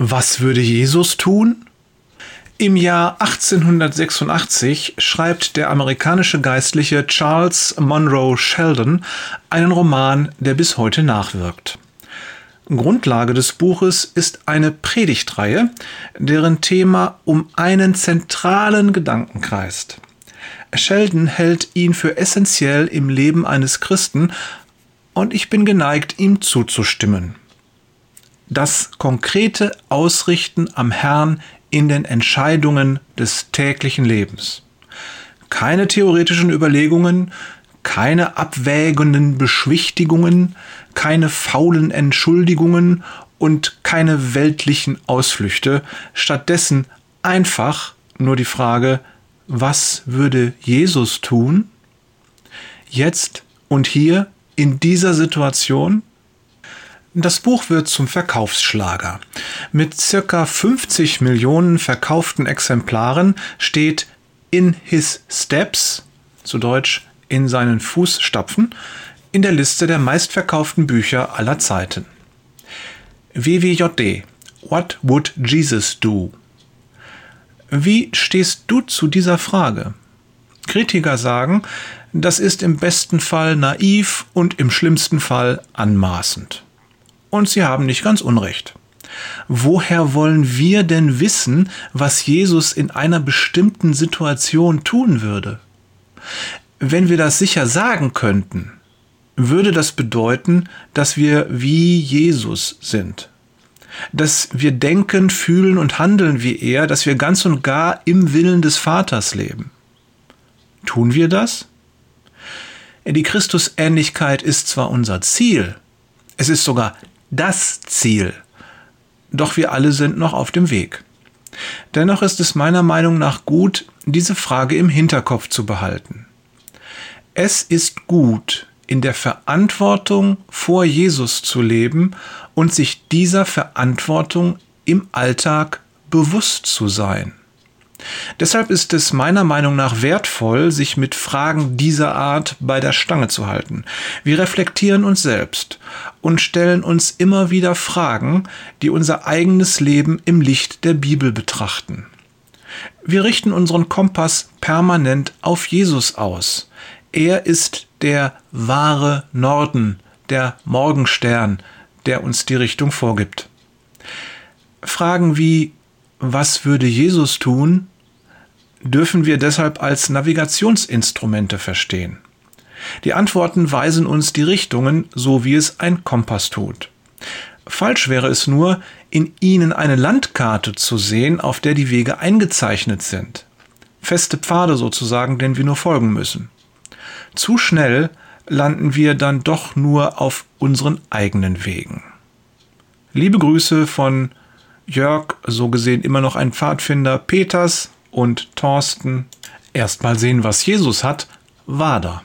Was würde Jesus tun? Im Jahr 1886 schreibt der amerikanische Geistliche Charles Monroe Sheldon einen Roman, der bis heute nachwirkt. Grundlage des Buches ist eine Predigtreihe, deren Thema um einen zentralen Gedanken kreist. Sheldon hält ihn für essentiell im Leben eines Christen und ich bin geneigt, ihm zuzustimmen das konkrete Ausrichten am Herrn in den Entscheidungen des täglichen Lebens. Keine theoretischen Überlegungen, keine abwägenden Beschwichtigungen, keine faulen Entschuldigungen und keine weltlichen Ausflüchte, stattdessen einfach nur die Frage, was würde Jesus tun? Jetzt und hier in dieser Situation? Das Buch wird zum Verkaufsschlager. Mit circa 50 Millionen verkauften Exemplaren steht In His Steps, zu Deutsch in seinen Fußstapfen, in der Liste der meistverkauften Bücher aller Zeiten. WWJD What would Jesus do? Wie stehst du zu dieser Frage? Kritiker sagen, das ist im besten Fall naiv und im schlimmsten Fall anmaßend. Und sie haben nicht ganz unrecht. Woher wollen wir denn wissen, was Jesus in einer bestimmten Situation tun würde? Wenn wir das sicher sagen könnten, würde das bedeuten, dass wir wie Jesus sind. Dass wir denken, fühlen und handeln wie er, dass wir ganz und gar im Willen des Vaters leben. Tun wir das? Die Christusähnlichkeit ist zwar unser Ziel, es ist sogar das Ziel. Doch wir alle sind noch auf dem Weg. Dennoch ist es meiner Meinung nach gut, diese Frage im Hinterkopf zu behalten. Es ist gut, in der Verantwortung vor Jesus zu leben und sich dieser Verantwortung im Alltag bewusst zu sein. Deshalb ist es meiner Meinung nach wertvoll, sich mit Fragen dieser Art bei der Stange zu halten. Wir reflektieren uns selbst und stellen uns immer wieder Fragen, die unser eigenes Leben im Licht der Bibel betrachten. Wir richten unseren Kompass permanent auf Jesus aus. Er ist der wahre Norden, der Morgenstern, der uns die Richtung vorgibt. Fragen wie was würde Jesus tun, dürfen wir deshalb als Navigationsinstrumente verstehen. Die Antworten weisen uns die Richtungen, so wie es ein Kompass tut. Falsch wäre es nur, in ihnen eine Landkarte zu sehen, auf der die Wege eingezeichnet sind. Feste Pfade sozusagen, denen wir nur folgen müssen. Zu schnell landen wir dann doch nur auf unseren eigenen Wegen. Liebe Grüße von Jörg, so gesehen immer noch ein Pfadfinder, Peters und Thorsten. Erstmal sehen, was Jesus hat, war da.